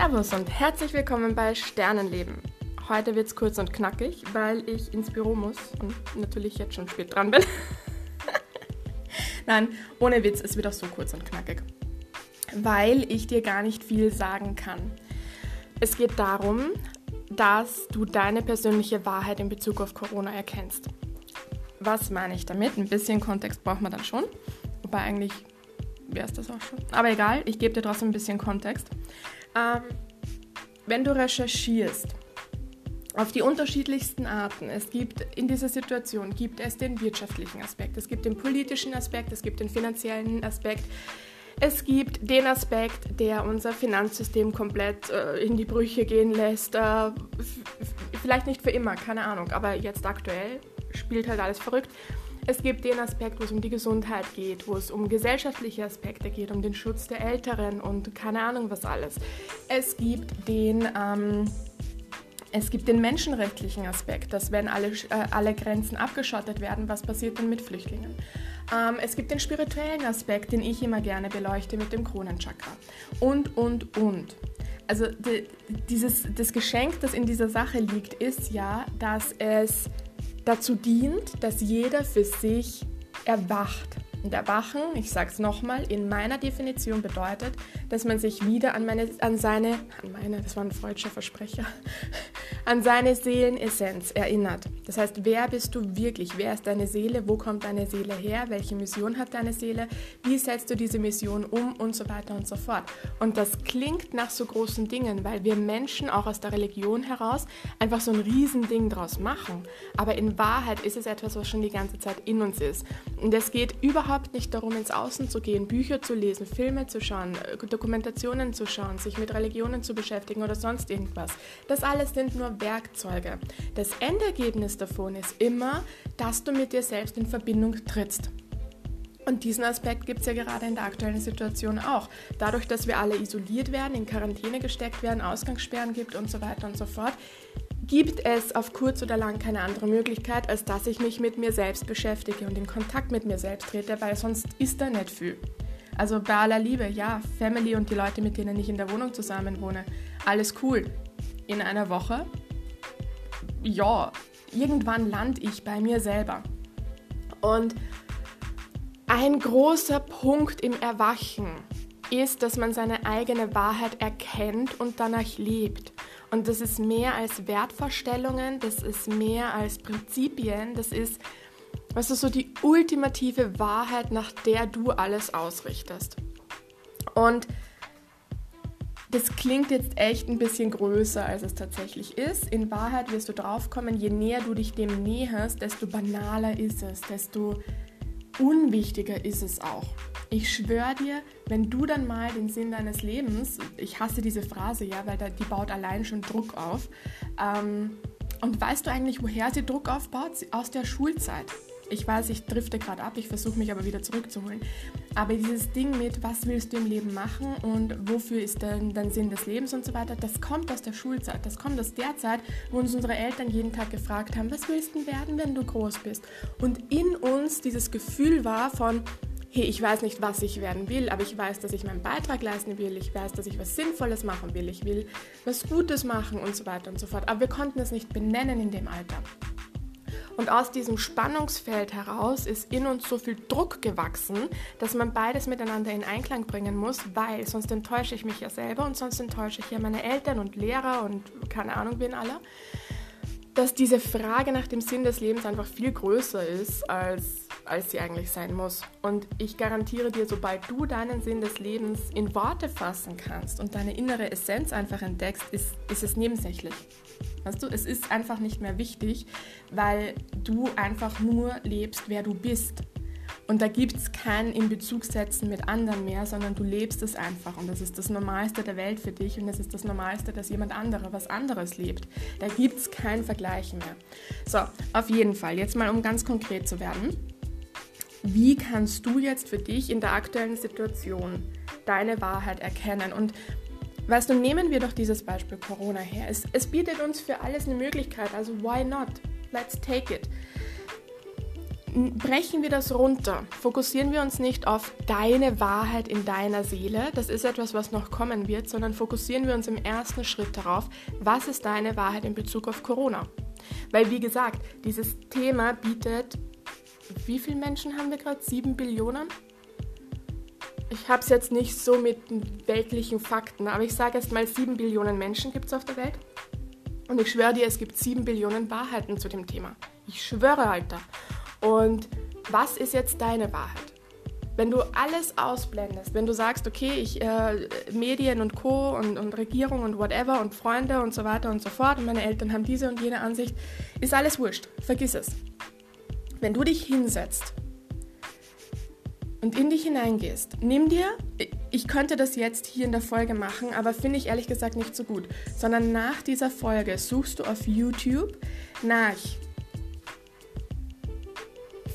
Servus und herzlich willkommen bei Sternenleben. Heute wird es kurz und knackig, weil ich ins Büro muss und natürlich jetzt schon spät dran bin. Nein, ohne Witz, es wird auch so kurz und knackig, weil ich dir gar nicht viel sagen kann. Es geht darum, dass du deine persönliche Wahrheit in Bezug auf Corona erkennst. Was meine ich damit? Ein bisschen Kontext braucht man dann schon, wobei eigentlich wäre es das auch schon. Aber egal, ich gebe dir trotzdem ein bisschen Kontext. Ähm, wenn du recherchierst auf die unterschiedlichsten Arten, es gibt in dieser Situation, gibt es den wirtschaftlichen Aspekt, es gibt den politischen Aspekt, es gibt den finanziellen Aspekt, es gibt den Aspekt, der unser Finanzsystem komplett äh, in die Brüche gehen lässt. Äh, vielleicht nicht für immer, keine Ahnung, aber jetzt aktuell spielt halt alles verrückt. Es gibt den Aspekt, wo es um die Gesundheit geht, wo es um gesellschaftliche Aspekte geht, um den Schutz der Älteren und keine Ahnung was alles. Es gibt den, ähm, es gibt den menschenrechtlichen Aspekt, dass wenn alle, äh, alle Grenzen abgeschottet werden, was passiert dann mit Flüchtlingen? Ähm, es gibt den spirituellen Aspekt, den ich immer gerne beleuchte mit dem Kronenchakra. Und, und, und. Also die, dieses, das Geschenk, das in dieser Sache liegt, ist ja, dass es dazu dient, dass jeder für sich erwacht. Und erwachen, ich sage es nochmal, in meiner Definition bedeutet, dass man sich wieder an, meine, an seine, an meine, das war ein freudscher Versprecher, an seine Seelenessenz erinnert. Das heißt, wer bist du wirklich? Wer ist deine Seele? Wo kommt deine Seele her? Welche Mission hat deine Seele? Wie setzt du diese Mission um? Und so weiter und so fort. Und das klingt nach so großen Dingen, weil wir Menschen auch aus der Religion heraus einfach so ein Riesending draus machen. Aber in Wahrheit ist es etwas, was schon die ganze Zeit in uns ist. Und es geht überhaupt überhaupt nicht darum, ins Außen zu gehen, Bücher zu lesen, Filme zu schauen, äh, Dokumentationen zu schauen, sich mit Religionen zu beschäftigen oder sonst irgendwas. Das alles sind nur Werkzeuge. Das Endergebnis davon ist immer, dass du mit dir selbst in Verbindung trittst. Und diesen Aspekt gibt es ja gerade in der aktuellen Situation auch. Dadurch, dass wir alle isoliert werden, in Quarantäne gesteckt werden, Ausgangssperren gibt und so weiter und so fort, gibt es auf kurz oder lang keine andere Möglichkeit, als dass ich mich mit mir selbst beschäftige und in Kontakt mit mir selbst trete, weil sonst ist da nicht viel. Also bei aller Liebe, ja, Family und die Leute, mit denen ich in der Wohnung zusammen wohne, alles cool. In einer Woche, ja, irgendwann lande ich bei mir selber. Und ein großer Punkt im Erwachen ist, dass man seine eigene Wahrheit erkennt und danach lebt. Und das ist mehr als Wertvorstellungen, das ist mehr als Prinzipien, das ist, was ist so die ultimative Wahrheit, nach der du alles ausrichtest. Und das klingt jetzt echt ein bisschen größer, als es tatsächlich ist. In Wahrheit wirst du draufkommen, je näher du dich dem näherst, desto banaler ist es, desto unwichtiger ist es auch. Ich schwöre dir, wenn du dann mal den Sinn deines Lebens, ich hasse diese Phrase ja, weil die baut allein schon Druck auf. Ähm, und weißt du eigentlich, woher sie Druck aufbaut? Aus der Schulzeit. Ich weiß, ich drifte gerade ab, ich versuche mich aber wieder zurückzuholen. Aber dieses Ding mit, was willst du im Leben machen und wofür ist denn dein Sinn des Lebens und so weiter, das kommt aus der Schulzeit. Das kommt aus der Zeit, wo uns unsere Eltern jeden Tag gefragt haben, was willst du werden, wenn du groß bist? Und in uns dieses Gefühl war von, hey, ich weiß nicht, was ich werden will, aber ich weiß, dass ich meinen Beitrag leisten will, ich weiß, dass ich was Sinnvolles machen will, ich will was Gutes machen und so weiter und so fort. Aber wir konnten es nicht benennen in dem Alter. Und aus diesem Spannungsfeld heraus ist in uns so viel Druck gewachsen, dass man beides miteinander in Einklang bringen muss, weil sonst enttäusche ich mich ja selber und sonst enttäusche ich ja meine Eltern und Lehrer und keine Ahnung wen aller. Dass diese Frage nach dem Sinn des Lebens einfach viel größer ist als als sie eigentlich sein muss. Und ich garantiere dir, sobald du deinen Sinn des Lebens in Worte fassen kannst und deine innere Essenz einfach entdeckst, ist, ist es nebensächlich. Weißt du, es ist einfach nicht mehr wichtig, weil du einfach nur lebst, wer du bist. Und da gibt es kein in Bezug setzen mit anderen mehr, sondern du lebst es einfach. Und das ist das Normalste der Welt für dich und das ist das Normalste, dass jemand anderer was anderes lebt. Da gibt es kein Vergleichen mehr. So, auf jeden Fall, jetzt mal um ganz konkret zu werden wie kannst du jetzt für dich in der aktuellen Situation deine Wahrheit erkennen? Und weißt du, nehmen wir doch dieses Beispiel Corona her. Es, es bietet uns für alles eine Möglichkeit, also why not? Let's take it. brechen wir das runter. Fokussieren wir uns nicht auf deine Wahrheit in deiner Seele, das ist etwas, was noch kommen wird, sondern fokussieren wir uns im ersten Schritt darauf, was ist deine Wahrheit in Bezug auf Corona. Weil, wie gesagt, dieses Thema bietet, wie viele Menschen haben wir gerade? Sieben Billionen? Ich habe es jetzt nicht so mit weltlichen Fakten, aber ich sage erst mal, sieben Billionen Menschen gibt es auf der Welt. Und ich schwöre dir, es gibt sieben Billionen Wahrheiten zu dem Thema. Ich schwöre, Alter. Und was ist jetzt deine Wahrheit? Wenn du alles ausblendest, wenn du sagst, okay, ich äh, Medien und Co. Und, und Regierung und whatever und Freunde und so weiter und so fort und meine Eltern haben diese und jene Ansicht, ist alles wurscht. Vergiss es. Wenn du dich hinsetzt und in dich hineingehst, nimm dir, ich könnte das jetzt hier in der Folge machen, aber finde ich ehrlich gesagt nicht so gut, sondern nach dieser Folge suchst du auf YouTube nach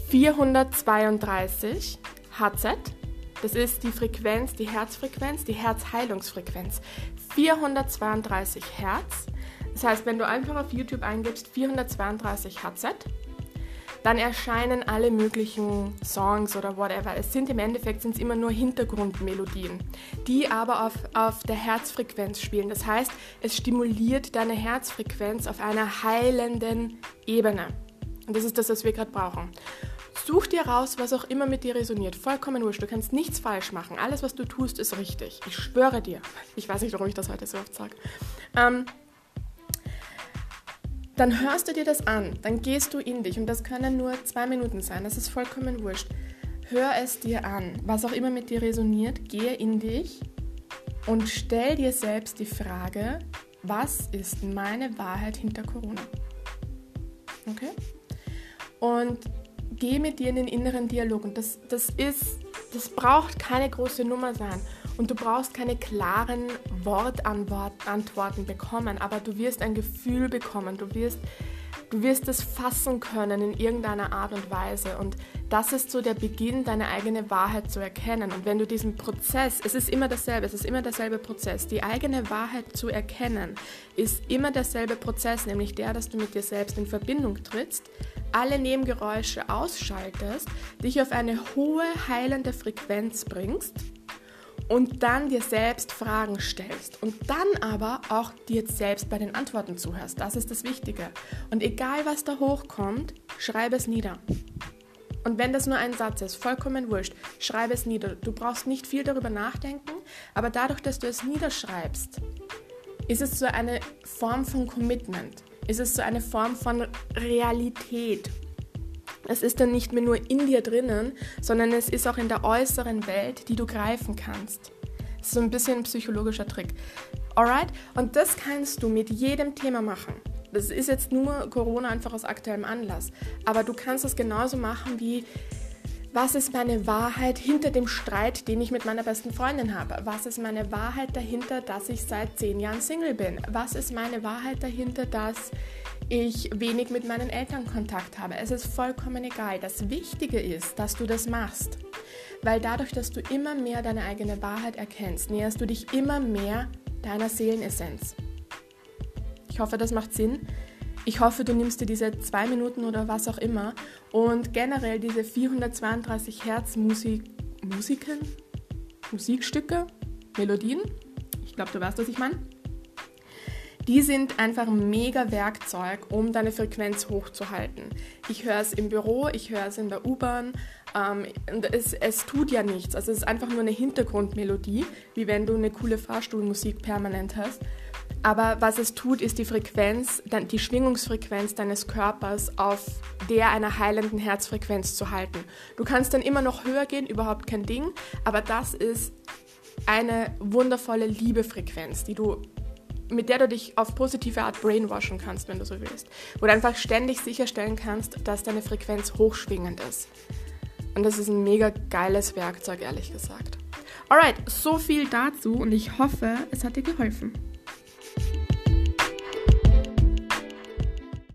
432 Hz. Das ist die Frequenz, die Herzfrequenz, die Herzheilungsfrequenz. 432 Hertz. Das heißt, wenn du einfach auf YouTube eingibst 432 Hz, dann erscheinen alle möglichen Songs oder whatever. Es sind im Endeffekt sind's immer nur Hintergrundmelodien, die aber auf, auf der Herzfrequenz spielen. Das heißt, es stimuliert deine Herzfrequenz auf einer heilenden Ebene. Und das ist das, was wir gerade brauchen. Such dir raus, was auch immer mit dir resoniert. Vollkommen wurscht. Du kannst nichts falsch machen. Alles, was du tust, ist richtig. Ich schwöre dir. Ich weiß nicht, warum ich das heute so oft sage. Ähm, dann hörst du dir das an. Dann gehst du in dich. Und das können nur zwei Minuten sein. Das ist vollkommen wurscht. Hör es dir an. Was auch immer mit dir resoniert, gehe in dich und stell dir selbst die Frage, was ist meine Wahrheit hinter Corona? Okay? Und geh mit dir in den inneren Dialog. Und das, das ist, das braucht keine große Nummer sein. Und du brauchst keine klaren Wortantworten bekommen, aber du wirst ein Gefühl bekommen. Du wirst, du wirst es fassen können in irgendeiner Art und Weise. Und das ist so der Beginn, deine eigene Wahrheit zu erkennen. Und wenn du diesen Prozess, es ist immer dasselbe, es ist immer derselbe Prozess. Die eigene Wahrheit zu erkennen, ist immer derselbe Prozess, nämlich der, dass du mit dir selbst in Verbindung trittst alle Nebengeräusche ausschaltest, dich auf eine hohe heilende Frequenz bringst und dann dir selbst Fragen stellst und dann aber auch dir selbst bei den Antworten zuhörst. Das ist das Wichtige. Und egal was da hochkommt, schreibe es nieder. Und wenn das nur ein Satz ist, vollkommen wurscht, schreibe es nieder. Du brauchst nicht viel darüber nachdenken, aber dadurch, dass du es niederschreibst, ist es so eine Form von Commitment ist es so eine Form von Realität. Es ist dann nicht mehr nur in dir drinnen, sondern es ist auch in der äußeren Welt, die du greifen kannst. Das ist so ein bisschen ein psychologischer Trick. Alright? Und das kannst du mit jedem Thema machen. Das ist jetzt nur Corona einfach aus aktuellem Anlass. Aber du kannst es genauso machen wie was ist meine Wahrheit hinter dem Streit, den ich mit meiner besten Freundin habe? Was ist meine Wahrheit dahinter, dass ich seit zehn Jahren Single bin? Was ist meine Wahrheit dahinter, dass ich wenig mit meinen Eltern Kontakt habe? Es ist vollkommen egal. Das Wichtige ist, dass du das machst. Weil dadurch, dass du immer mehr deine eigene Wahrheit erkennst, näherst du dich immer mehr deiner Seelenessenz. Ich hoffe, das macht Sinn. Ich hoffe, du nimmst dir diese zwei Minuten oder was auch immer und generell diese 432 Hertz Musik, Musiken, Musikstücke, Melodien. Ich glaube, du weißt, was ich meine. Die sind einfach ein mega Werkzeug, um deine Frequenz hochzuhalten. Ich höre es im Büro, ich höre es in der U-Bahn. Ähm, es, es tut ja nichts. Also es ist einfach nur eine Hintergrundmelodie, wie wenn du eine coole Fahrstuhlmusik permanent hast. Aber was es tut, ist die Frequenz, die Schwingungsfrequenz deines Körpers auf der einer heilenden Herzfrequenz zu halten. Du kannst dann immer noch höher gehen, überhaupt kein Ding, aber das ist eine wundervolle Liebefrequenz, die du mit der du dich auf positive Art brainwashen kannst, wenn du so willst. Wo du einfach ständig sicherstellen kannst, dass deine Frequenz hochschwingend ist. Und das ist ein mega geiles Werkzeug, ehrlich gesagt. Alright, so viel dazu und ich hoffe, es hat dir geholfen.